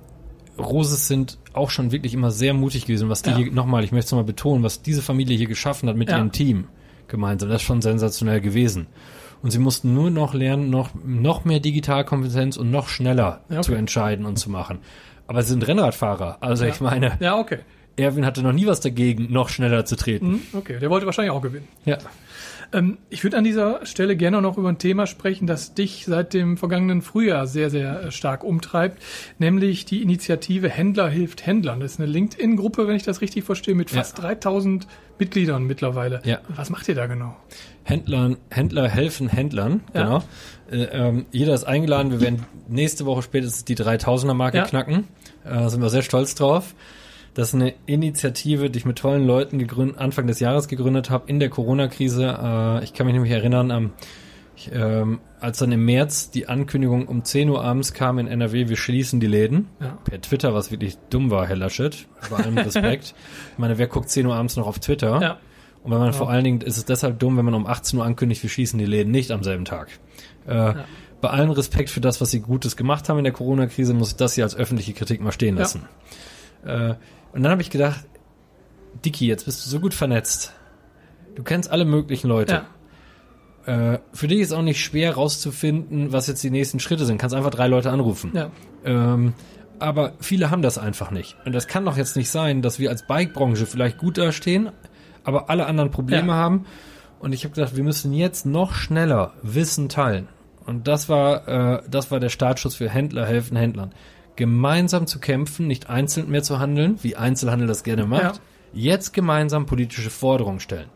Roses sind auch schon wirklich immer sehr mutig gewesen. Was die Ja. hier, nochmal, ich möchte es nochmal betonen, was diese Familie hier geschaffen hat mit Ja. ihrem Team gemeinsam, das ist schon sensationell gewesen. Und sie mussten nur noch lernen, noch, noch mehr Digitalkompetenz und noch schneller Ja, okay. zu entscheiden und zu machen. Aber sie sind Rennradfahrer. Also ich meine, Ja, okay. Erwin hatte noch nie was dagegen, noch schneller zu treten. Hm, okay, der wollte wahrscheinlich auch gewinnen. Ja. Ähm, ich würde an dieser Stelle gerne noch über ein Thema sprechen, das dich seit dem vergangenen Frühjahr sehr, sehr äh, stark umtreibt, nämlich die Initiative Händler hilft Händlern. Das ist eine LinkedIn-Gruppe, wenn ich das richtig verstehe, mit Ja. fast 3000 Mitgliedern mittlerweile. Ja. Was macht ihr da genau? Händlern, Händler helfen Händlern, Ja. genau. Äh, ähm, jeder ist eingeladen. Wir werden nächste Woche spätestens die 3000er Marke Ja. knacken. Äh, sind wir sehr stolz drauf. Das ist eine Initiative, die ich mit tollen Leuten gegründet, Anfang des Jahres gegründet habe, in der Corona-Krise. Äh, ich kann mich nämlich erinnern, am, ich, ähm, als dann im März die Ankündigung um 10 Uhr abends kam in NRW, wir schließen die Läden. Ja. Per Twitter, was wirklich dumm war, Herr Laschet. Bei allem Respekt. ich meine, wer guckt 10 Uhr abends noch auf Twitter? Ja. Und wenn man Ja. vor allen Dingen, ist es deshalb dumm, wenn man um 18 Uhr ankündigt, wir schießen die Läden nicht am selben Tag. Äh, Bei allem Respekt für das, was sie Gutes gemacht haben in der Corona-Krise, muss ich das hier als öffentliche Kritik mal stehen Ja. lassen. Äh, und dann habe ich gedacht, Dicky, jetzt bist du so gut vernetzt. Du kennst alle möglichen Leute. Ja. Äh, für dich ist auch nicht schwer rauszufinden, was jetzt die nächsten Schritte sind. Kannst einfach drei Leute anrufen. Ja. Ähm, aber viele haben das einfach nicht. Und das kann doch jetzt nicht sein, dass wir als Bike-Branche vielleicht gut dastehen, aber alle anderen Probleme Ja. haben. Und ich habe gedacht, wir müssen jetzt noch schneller Wissen teilen. Und das war, äh, das war der Startschuss für Händler helfen Händlern. Gemeinsam zu kämpfen, nicht einzeln mehr zu handeln, wie Einzelhandel das gerne macht. Ja. Jetzt gemeinsam politische Forderungen stellen,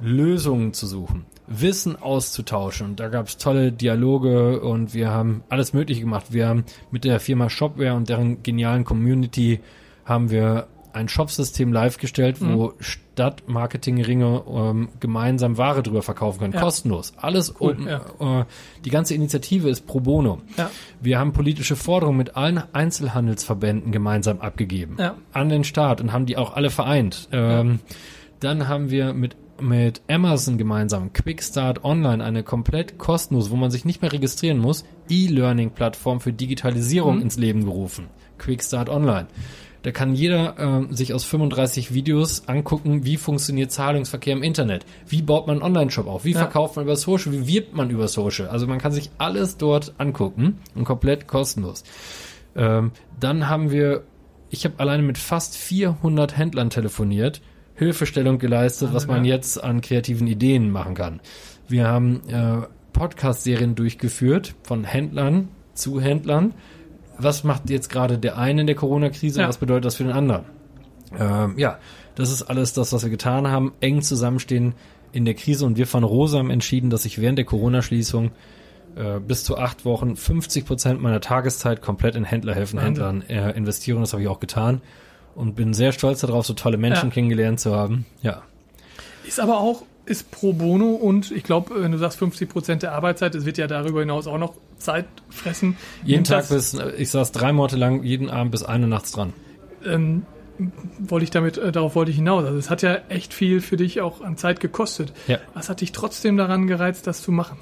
Lösungen zu suchen, Wissen auszutauschen. Und da gab es tolle Dialoge und wir haben alles Mögliche gemacht. Wir haben mit der Firma Shopware und deren genialen Community haben wir ein Shopsystem live gestellt, wo Mhm. Stadtmarketingringe ähm, gemeinsam Ware drüber verkaufen können. Ja. Kostenlos. Alles Cool, open. ja. Äh, die ganze Initiative ist pro bono. Ja. Wir haben politische Forderungen mit allen Einzelhandelsverbänden gemeinsam abgegeben. An den Staat und haben die auch alle vereint. Ähm, Dann haben wir mit mit Amazon gemeinsam Quickstart Online eine komplett kostenlos, wo man sich nicht mehr registrieren muss, E-Learning-Plattform für Digitalisierung Mhm. ins Leben gerufen. Quickstart Online. Da kann jeder ähm, sich aus 35 Videos angucken, wie funktioniert Zahlungsverkehr im Internet, wie baut man einen Online-Shop auf, wie Ja. verkauft man über Social, wie wirbt man über Social. Also man kann sich alles dort angucken und komplett kostenlos. Ähm, dann haben wir, ich habe alleine mit fast 400 Händlern telefoniert, Hilfestellung geleistet, was man ja. jetzt an kreativen Ideen machen kann. Wir haben äh, Podcast-Serien durchgeführt von Händlern zu Händlern. Was macht jetzt gerade der eine in der Corona-Krise? Ja. Was bedeutet das für den anderen? Ähm, ja, das ist alles das, was wir getan haben. Eng zusammenstehen in der Krise und wir von Rosa haben entschieden, dass ich während der Corona-Schließung äh, bis zu acht Wochen 50 Prozent meiner Tageszeit komplett in Händler helfen. Händlern äh, investieren. Das habe ich auch getan und bin sehr stolz darauf, so tolle Menschen Ja. kennengelernt zu haben. Ja, Ist aber auch, ist pro bono und ich glaube, wenn du sagst 50 Prozent der Arbeitszeit, es wird ja darüber hinaus auch noch Zeit fressen. jeden Tag bis, äh, ich saß drei Monate lang, jeden Abend bis eine nachts dran. ähm, wollte ich damit, äh, darauf wollte ich hinaus. Also es hat ja echt viel für dich auch an Zeit gekostet. Ja. Was hat dich trotzdem daran gereizt, das zu machen?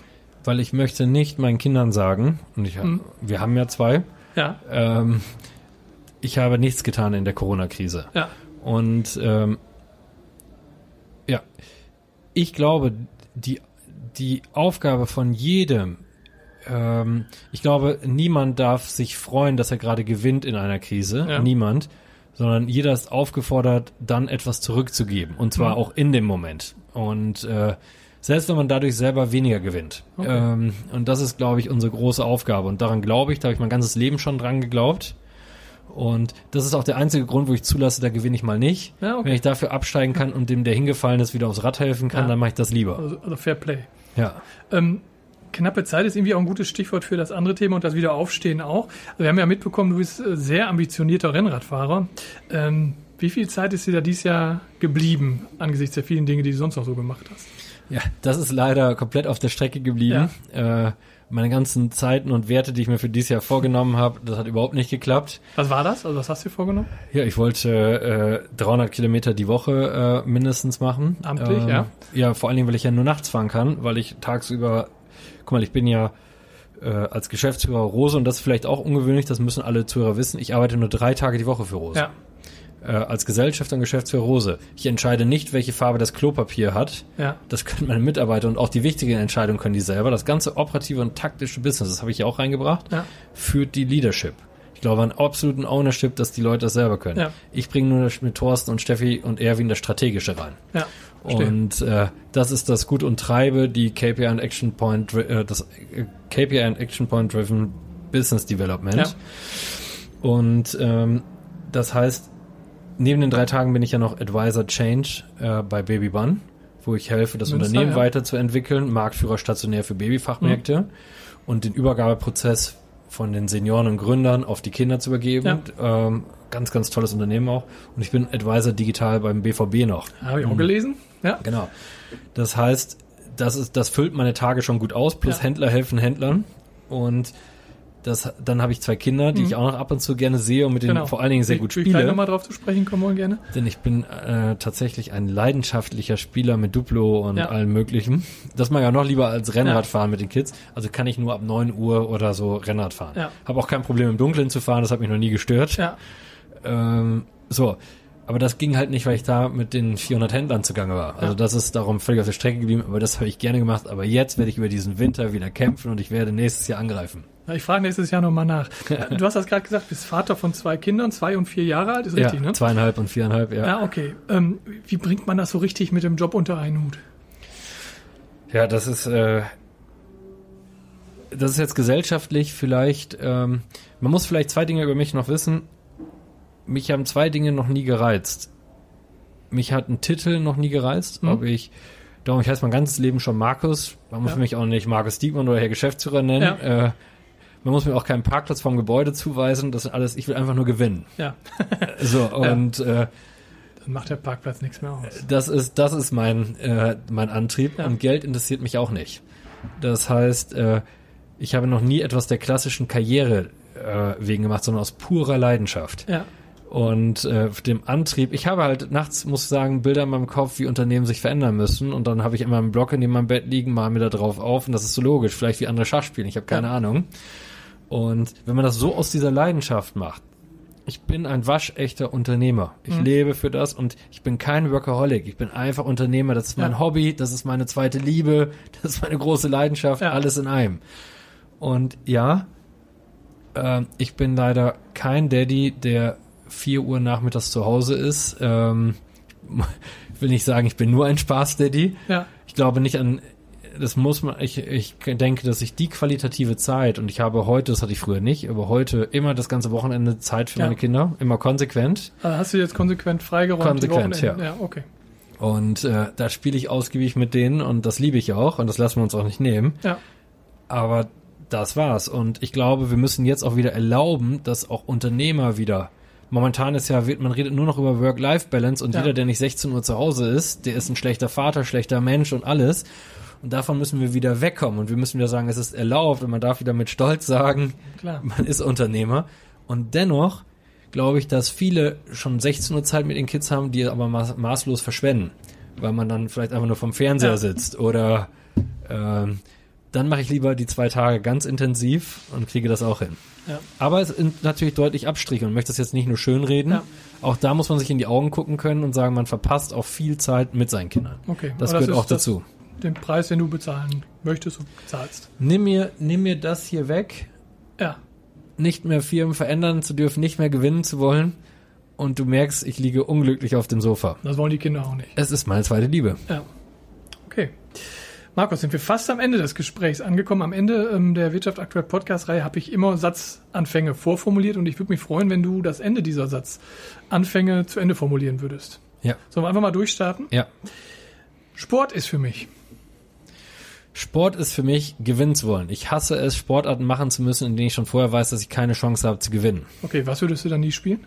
Weil ich möchte nicht meinen Kindern sagen, und ich, Mhm. wir haben ja zwei, Ja, ähm, ich habe nichts getan in der Corona-Krise. ja, Und ähm, ja, ich glaube, die, die Aufgabe von jedem, ähm, ich glaube, niemand darf sich freuen, dass er gerade gewinnt in einer Krise. Ja. Niemand. Sondern jeder ist aufgefordert, dann etwas zurückzugeben. Und zwar Mhm. auch in dem Moment. Und äh, selbst wenn man dadurch selber weniger gewinnt. Okay. Ähm, und das ist, glaube ich, unsere große Aufgabe. Und daran glaube ich, da habe ich mein ganzes Leben schon dran geglaubt. Und das ist auch der einzige Grund, wo ich zulasse, da gewinne ich mal nicht. Ja, okay. Wenn ich dafür absteigen kann und dem, der hingefallen ist, wieder aufs Rad helfen kann, Ja. dann mache ich das lieber. also, also Fair Play. Ja. Ähm, knappe Zeit ist irgendwie auch ein gutes Stichwort für das andere Thema und das Wiederaufstehen auch. Also wir haben ja mitbekommen, du bist äh, sehr ambitionierter Rennradfahrer. Ähm, wie viel Zeit ist dir da dieses Jahr geblieben angesichts der vielen Dinge, die du sonst noch so gemacht hast? Ja, das ist leider komplett auf der Strecke geblieben. Äh, meine ganzen Zeiten und Werte, die ich mir für dieses Jahr vorgenommen habe, das hat überhaupt nicht geklappt. Was war das? Also was hast du dir vorgenommen? Ja, ich wollte äh, 300 Kilometer die Woche äh, mindestens machen. Ähm, Amtlich, ja? Ja, vor allen Dingen, weil ich ja nur nachts fahren kann, weil ich tagsüber, guck mal, ich bin ja äh, als Geschäftsführer Rose und das ist vielleicht auch ungewöhnlich, das müssen alle Zuhörer wissen. Ich arbeite nur drei Tage die Woche für Rose. Ja, Äh, als Gesellschafter und Geschäftsführer Rose. Ich entscheide nicht, welche Farbe das Klopapier hat. ja, Das können meine Mitarbeiter und auch die wichtigen Entscheidungen können die selber. Das ganze operative und taktische Business, das habe ich ja auch reingebracht, ja. führt die Leadership. Ich glaube an absoluten Ownership, dass die Leute das selber können. Ja. Ich bringe nur mit Thorsten und Steffi und Erwin das Strategische rein. ja. Und äh, das ist das Gut und Treibe, die KPI und Action Point, äh, das äh, KPI und Action Point Driven Business Development. Ja. Und ähm, das heißt, neben den drei Tagen bin ich ja noch Advisor Change äh, bei Baby Bun, wo ich helfe, das Münster, Unternehmen ja. weiterzuentwickeln, Marktführer stationär für Babyfachmärkte Mhm. und den Übergabeprozess von den Senioren und Gründern auf die Kinder zu übergeben. Ähm, ganz, ganz tolles Unternehmen auch. Und ich bin Advisor digital beim BVB noch. Habe ich auch gelesen. Ja, Genau. Das heißt, das ist, das füllt meine Tage schon gut aus, plus Ja. Händler helfen Händlern. Und das, dann habe ich zwei Kinder, die Mhm. ich auch noch ab und zu gerne sehe und mit denen genau. vor allen Dingen sehr Ich- gut will ich spiele. nochmal drauf zu sprechen kommen wollen gerne. Denn ich bin äh, tatsächlich ein leidenschaftlicher Spieler mit Duplo und Ja. allem möglichen. Das mag ich auch noch lieber als Rennrad fahren mit den Kids. Also kann ich nur ab 9 Uhr oder so Rennrad fahren. Ja. Habe auch kein Problem im Dunkeln zu fahren, das hat mich noch nie gestört. Ja, Ähm, so. Aber das ging halt nicht, weil ich da mit den 400 Händlern zugange war. Also das ist darum völlig auf der Strecke geblieben, aber das habe ich gerne gemacht. Aber jetzt werde ich über diesen Winter wieder kämpfen und ich werde nächstes Jahr angreifen. Ich frage nächstes Jahr nochmal nach. Du hast das gerade gesagt, bist Vater von zwei Kindern, zwei und vier Jahre alt, ist richtig, ja, ne? zweieinhalb und viereinhalb, ja. Ja, okay. Ähm, wie bringt man das so richtig mit dem Job unter einen Hut? Ja, das ist, äh, das ist jetzt gesellschaftlich vielleicht, ähm, man muss vielleicht zwei Dinge über mich noch wissen. Mich haben zwei Dinge noch nie gereizt. Mich hat ein Titel noch nie gereizt, Mhm. ob ich, darum, ich heiße mein ganzes Leben schon Markus. Man muss Ja. mich auch nicht Markus Diekmann oder Herr Geschäftsführer nennen. Ja. Äh, man muss mir auch keinen Parkplatz vom Gebäude zuweisen. Das ist alles, ich will einfach nur gewinnen. Ja, So, und äh, dann macht der Parkplatz nichts mehr aus. das ist, das ist mein, äh, mein Antrieb Ja. und Geld interessiert mich auch nicht. Das heißt, äh, ich habe noch nie etwas der klassischen Karriere äh, wegen gemacht, sondern aus purer Leidenschaft. Ja, Und äh, dem Antrieb, ich habe halt nachts, muss ich sagen, Bilder in meinem Kopf, wie Unternehmen sich verändern müssen. Und dann habe ich immer einen Block neben meinem Bett liegen, mal mir da drauf auf. Und das ist so logisch, vielleicht wie andere Schach spielen, ich habe keine Ja. Ahnung. Und wenn man das so aus dieser Leidenschaft macht, ich bin ein waschechter Unternehmer. Ich Mhm. lebe für das und ich bin kein Workaholic. Ich bin einfach Unternehmer. Das ist mein Ja. Hobby, das ist meine zweite Liebe, das ist meine große Leidenschaft, Ja. alles in einem. Und ja, ähm, ich bin leider kein Daddy, der 4 Uhr nachmittags zu Hause ist. Ähm, ich will nicht sagen, ich bin nur ein Spaß-Daddy. ja, Ich glaube nicht an, das muss man, ich, ich denke, dass ich die qualitative Zeit, und ich habe heute, das hatte ich früher nicht, aber heute immer das ganze Wochenende Zeit für Ja. meine Kinder, immer konsequent. also hast du jetzt konsequent freigeräumt? Konsequent, ja. Ja, okay. Und äh, da spiele ich ausgiebig mit denen und das liebe ich auch und das lassen wir uns auch nicht nehmen. Ja, Aber das war's. Und ich glaube, wir müssen jetzt auch wieder erlauben, dass auch Unternehmer wieder. Momentan ist ja, man redet nur noch über Work-Life-Balance und Ja. jeder, der nicht 16 Uhr zu Hause ist, der ist ein schlechter Vater, schlechter Mensch und alles. Und davon müssen wir wieder wegkommen und wir müssen wieder sagen, es ist erlaubt und man darf wieder mit Stolz sagen, klar. man ist Unternehmer. Und dennoch glaube ich, dass viele schon 16 Uhr Zeit mit den Kids haben, die aber maß, maßlos verschwenden, weil man dann vielleicht einfach nur vom Fernseher Ja. sitzt oder ähm, dann mache ich lieber die zwei Tage ganz intensiv und kriege das auch hin. Ja. Aber es sind natürlich deutlich Abstriche und möchte das jetzt nicht nur schönreden. Ja. Auch da muss man sich in die Augen gucken können und sagen, man verpasst auch viel Zeit mit seinen Kindern. Okay. Das aber gehört auch das- dazu. Den Preis, den du bezahlen möchtest und bezahlst. Nimm mir, nimm mir das hier weg, Ja, nicht mehr Firmen verändern zu dürfen, nicht mehr gewinnen zu wollen. Und du merkst, ich liege unglücklich auf dem Sofa. das wollen die Kinder auch nicht. Es ist meine zweite Liebe. Ja. Okay. Markus, sind wir fast am Ende des Gesprächs angekommen. Am Ende ähm, der Wirtschaft aktuell Podcast-Reihe habe ich immer Satzanfänge vorformuliert und ich würde mich freuen, wenn du das Ende dieser Satzanfänge zu Ende formulieren würdest. Ja. Sollen wir einfach mal durchstarten? Ja. Sport ist für mich. Sport ist für mich gewinnen zu wollen. Ich hasse es, Sportarten machen zu müssen, in denen ich schon vorher weiß, dass ich keine Chance habe zu gewinnen. Okay, was würdest du dann nie spielen?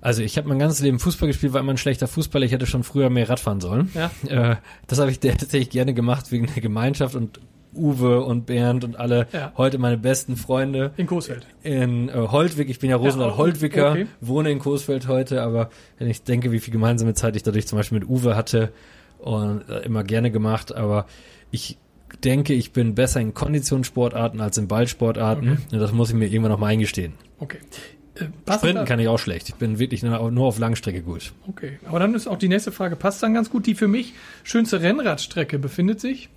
Also ich habe mein ganzes Leben Fußball gespielt, war immer ein schlechter Fußballer. Ich hätte schon früher mehr Radfahren sollen. Ja. Äh, das habe ich tatsächlich gerne gemacht wegen der Gemeinschaft und Uwe und Bernd und alle Ja. heute meine besten Freunde In Coesfeld. in äh, Holtwig. Ich bin ja oh, Holtwicker, okay. wohne in Coesfeld heute, aber wenn ich denke, wie viel gemeinsame Zeit ich dadurch zum Beispiel mit Uwe hatte und äh, immer gerne gemacht, aber ich denke, ich bin besser in Konditionssportarten als in Ballsportarten. Und das muss ich mir irgendwann noch mal eingestehen. Okay. Passt Sprinten kann ich auch schlecht. Ich bin wirklich nur, auf Langstrecke gut. Okay, aber dann ist auch die nächste Frage, passt dann ganz gut. Die für mich schönste Rennradstrecke befindet sich.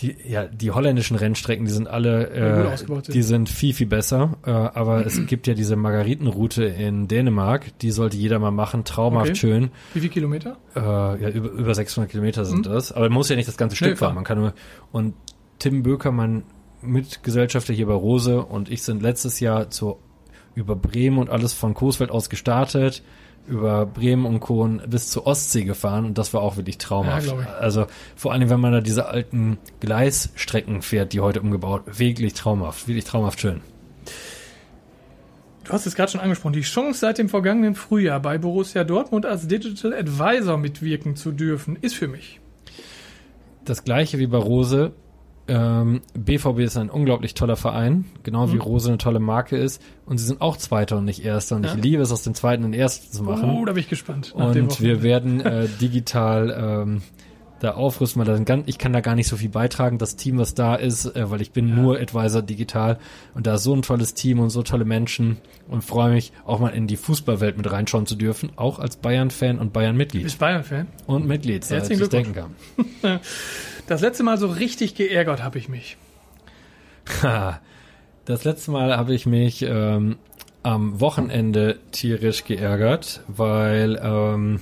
Die, ja, die holländischen Rennstrecken, die sind alle, äh, sind. die sind viel, viel besser. Äh, aber es gibt ja diese Margaritenroute in Dänemark, die sollte jeder mal machen. Traumhaft Okay. schön. Wie viele Kilometer? Äh, ja, über, über 600 Kilometer sind das. Aber man muss ja nicht das ganze Stück fahren. fahren. Man kann nur, und Tim Böker, mein Mitgesellschafter hier bei Rose und ich sind letztes Jahr zur, über Bremen und alles von Coesfeld aus gestartet, über Bremen und Kohn bis zur Ostsee gefahren und das war auch wirklich traumhaft. Ja, also vor allem, wenn man da diese alten Gleisstrecken fährt, die heute umgebaut, wirklich traumhaft, wirklich traumhaft schön. Du hast es gerade schon angesprochen, die Chance seit dem vergangenen Frühjahr bei Borussia Dortmund als Digital Advisor mitwirken zu dürfen, ist für mich. Das gleiche wie bei Rose. Ähm, BVB ist ein unglaublich toller Verein, genau wie Mhm. Rose eine tolle Marke ist. Und sie sind auch Zweiter und nicht Erster. Und Ja. ich liebe es, aus dem Zweiten und Ersten zu machen. Oh, da bin ich gespannt. und wir werden äh, digital ähm, da aufrüsten, weil ganz, ich kann da gar nicht so viel beitragen, das Team, was da ist, äh, weil ich bin Ja. nur Advisor digital und da ist so ein tolles Team und so tolle Menschen und freue mich, auch mal in die Fußballwelt mit reinschauen zu dürfen, auch als Bayern-Fan und Du Bayern-Mitglied bist Bayern-Fan. und Mitglied, seit ich denken kann. Das letzte Mal so richtig geärgert habe ich mich. Ha. Das letzte Mal habe ich mich ähm, am Wochenende tierisch geärgert, weil ähm,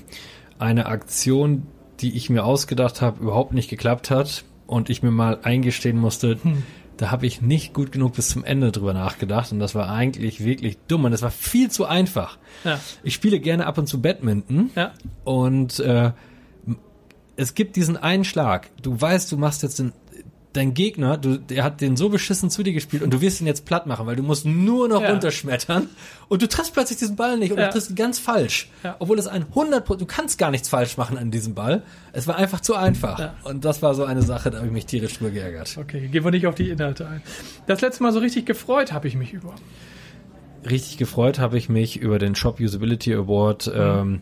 eine Aktion, die ich mir ausgedacht habe, überhaupt nicht geklappt hat und ich mir mal eingestehen musste, Hm. da habe ich nicht gut genug bis zum Ende drüber nachgedacht und das war eigentlich wirklich dumm und das war viel zu einfach. Ja. Ich spiele gerne ab und zu Badminton Ja. und äh, es gibt diesen einen Schlag. Du weißt, du machst jetzt den, dein Gegner, du, der hat den so beschissen zu dir gespielt und du wirst ihn jetzt platt machen, weil du musst nur noch Ja. runterschmettern und du triffst plötzlich diesen Ball nicht und Ja. du triffst ihn ganz falsch. Ja. Obwohl es ein 100 Pro- du kannst gar nichts falsch machen an diesem Ball. Es war einfach zu einfach. Ja. Und das war so eine Sache, da habe ich mich tierisch drüber geärgert. Okay, gehen wir nicht auf die Inhalte ein. Das letzte Mal so richtig gefreut habe ich mich über. richtig gefreut habe ich mich über den Shop Usability Award, ähm,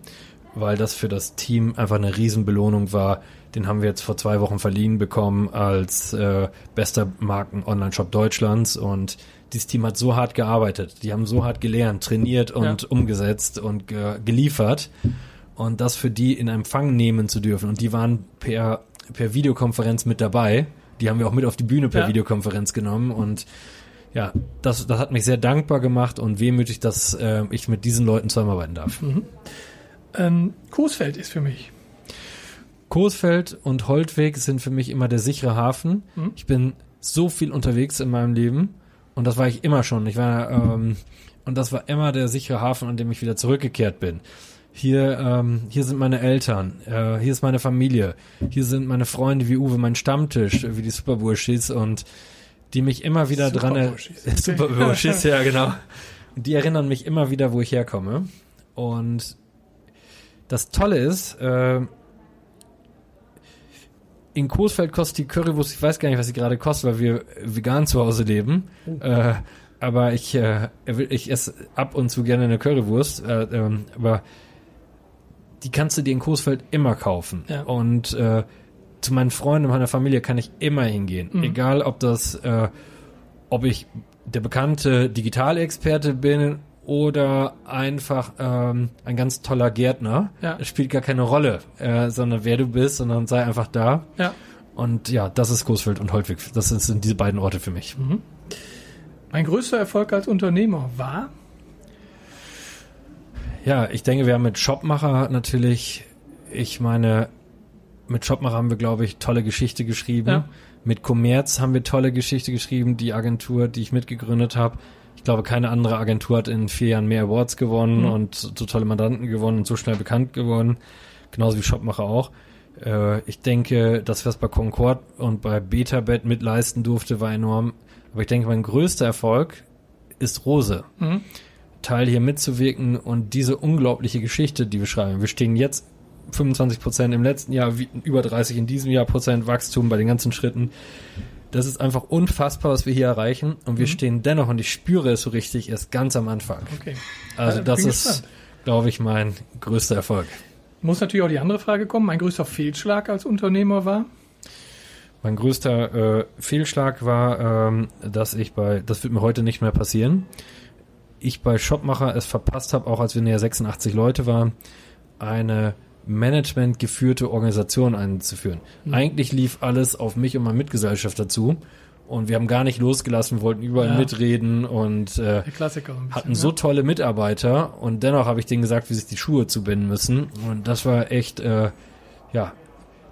weil das für das Team einfach eine Riesenbelohnung war. Den haben wir jetzt vor zwei Wochen verliehen bekommen als äh, bester Marken-Online-Shop Deutschlands und dieses Team hat so hart gearbeitet, die haben so hart gelernt, trainiert und Ja. umgesetzt und ge geliefert und das für die in Empfang nehmen zu dürfen und die waren per, per Videokonferenz mit dabei. Die haben wir auch mit auf die Bühne per Ja. Videokonferenz genommen und ja, das, das hat mich sehr dankbar gemacht und wehmütig, dass äh, ich mit diesen Leuten zusammenarbeiten darf. Ähm, Coesfeld ist für mich. Coesfeld und Holtweg sind für mich immer der sichere Hafen. Mhm. Ich bin so viel unterwegs in meinem Leben und das war ich immer schon. Ich war ähm, und das war immer der sichere Hafen, an dem ich wieder zurückgekehrt bin. Hier, ähm, hier sind meine Eltern, äh, hier ist meine Familie, hier sind meine Freunde wie Uwe, mein Stammtisch, wie die Superburschis und die mich immer wieder dran er- Superburschis, ja genau. Die erinnern mich immer wieder, wo ich herkomme. Und das Tolle ist, äh, in Coesfeld kostet die Currywurst, ich weiß gar nicht, was sie gerade kostet, weil wir vegan zu Hause leben. Äh, aber ich, äh, ich esse ab und zu gerne eine Currywurst. Äh, ähm, aber die kannst du dir in Coesfeld immer kaufen. Ja. Und äh, zu meinen Freunden und meiner Familie kann ich immer hingehen. Mhm. Egal, ob das, äh, ob ich der bekannte Digitalexperte bin oder einfach ähm, ein ganz toller Gärtner. Ja. Es spielt gar keine Rolle, äh, sondern wer du bist, sondern sei einfach da. Ja. Und ja, das ist Coesfeld und Holtwig. Das sind, diese beiden Orte für mich. Mein größter Erfolg als Unternehmer war? Ja, ich denke, wir haben mit Shopmacher natürlich, ich meine, mit Shopmacher haben wir, glaube ich, tolle Geschichte geschrieben. Ja. Mit Commerz haben wir tolle Geschichte geschrieben, die Agentur, die ich mitgegründet habe. Ich glaube, keine andere Agentur hat in vier Jahren mehr Awards gewonnen Mhm. und so tolle Mandanten gewonnen und so schnell bekannt geworden. Genauso wie Shopmacher auch. Äh, ich denke, dass wir es bei Concord und bei Betabet mitleisten durfte, war enorm. Aber ich denke, mein größter Erfolg ist Rose. Mhm. Teil hier mitzuwirken und diese unglaubliche Geschichte, die wir schreiben. Wir stehen jetzt 25 Prozent im letzten Jahr, wie- über 30 in diesem Jahr Prozent Wachstum bei den ganzen Schritten. Das ist einfach unfassbar, was wir hier erreichen. Und wir stehen dennoch, und ich spüre es so richtig, erst ganz am Anfang. Okay. Also Ja, das ist, glaube ich, mein größter Erfolg. Muss natürlich auch die andere Frage kommen. Mein größter Fehlschlag als Unternehmer war? Mein größter äh, Fehlschlag war, ähm, dass ich bei, das wird mir heute nicht mehr passieren, ich bei Shopmacher es verpasst habe, auch als wir näher 86 Leute waren, eine Management geführte Organisation einzuführen. Eigentlich lief alles auf mich und mein Mitgesellschafter zu und wir haben gar nicht losgelassen, wollten überall Ja. mitreden und äh, bisschen, hatten so tolle Mitarbeiter und dennoch habe ich denen gesagt, wie sich die Schuhe zubinden müssen. Und das war echt, äh, ja,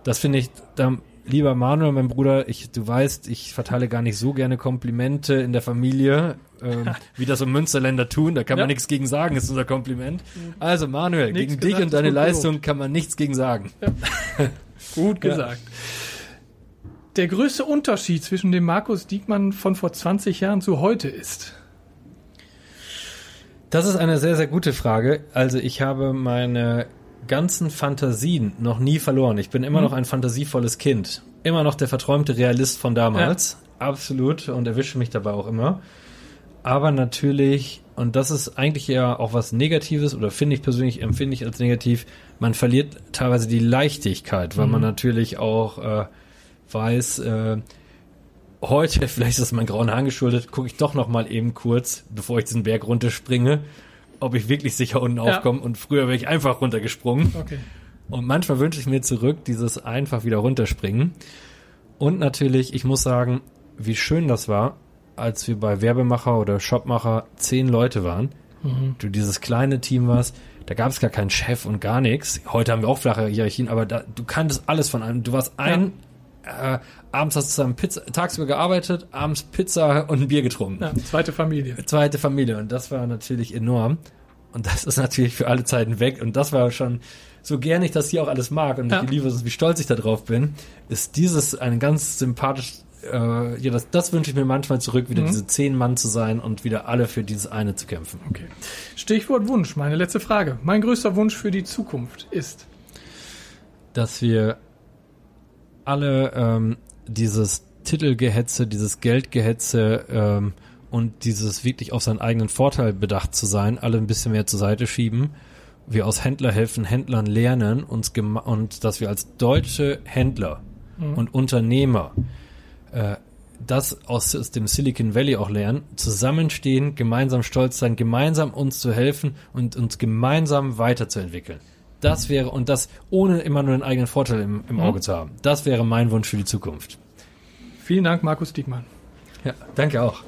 das finde ich, da, lieber Manuel, mein Bruder, ich, du weißt, ich verteile gar nicht so gerne Komplimente in der Familie, ähm, wie das so Münsterländer tun. Da kann Ja. man nichts gegen sagen, ist unser Kompliment. Also Manuel, Nichts gegen dich gesagt, und deine ist gut Leistung kann man nichts gegen sagen. Gut Ja. gesagt. Der größte Unterschied zwischen dem Markus Diekmann von vor 20 Jahren zu heute ist? Das ist eine sehr, sehr gute Frage. Also ich habe meine ganzen Fantasien noch nie verloren. Ich bin immer Mhm. noch ein fantasievolles Kind. Immer noch der verträumte Realist von damals. Absolut. Und erwische mich dabei auch immer. Aber natürlich, und das ist eigentlich ja auch was Negatives, oder finde ich persönlich, empfinde ich als negativ, man verliert teilweise die Leichtigkeit, weil man Mhm. natürlich auch äh, weiß, äh, heute, vielleicht ist das mein grauen Haaren geschuldet, gucke ich doch noch mal eben kurz, bevor ich diesen Berg runterspringe, ob ich wirklich sicher unten Ja. aufkomme. Und früher wäre ich einfach runtergesprungen. Okay. Und manchmal wünsche ich mir zurück dieses einfach wieder runterspringen. Und natürlich, ich muss sagen, wie schön das war, als wir bei Werbemacher oder Shopmacher zehn Leute waren. Mhm. Du dieses kleine Team warst, da gab es gar keinen Chef und gar nichts. Heute haben wir auch flache Hierarchien, aber da, du kanntest alles von einem. Du warst ein äh, abends hast du zusammen Pizza, tagsüber gearbeitet, abends Pizza und ein Bier getrunken. Ja, zweite Familie. Zweite Familie und das war natürlich enorm. Und das ist natürlich für alle Zeiten weg. Und das war schon so gern ich das hier auch alles mag und Ja. ich liebe es, wie stolz ich darauf bin, ist dieses ein ganz sympathisch, äh, ja, das, das wünsche ich mir manchmal zurück, wieder diese zehn Mann zu sein und wieder alle für dieses eine zu kämpfen. Okay. Stichwort Wunsch, meine letzte Frage. Mein größter Wunsch für die Zukunft ist. dass wir alle ähm, dieses Titelgehetze, dieses Geldgehetze ähm, und dieses wirklich auf seinen eigenen Vorteil bedacht zu sein, alle ein bisschen mehr zur Seite schieben. Wir aus Händlerhelfen Händlern lernen uns und dass wir als deutsche Händler und Unternehmer äh, das aus, aus dem Silicon Valley auch lernen, zusammenstehen, gemeinsam stolz sein, gemeinsam uns zu helfen und uns gemeinsam weiterzuentwickeln. Das wäre, und das ohne immer nur den eigenen Vorteil im, im Auge zu haben. Das wäre mein Wunsch für die Zukunft. Vielen Dank, Markus Diekmann. Ja, danke auch.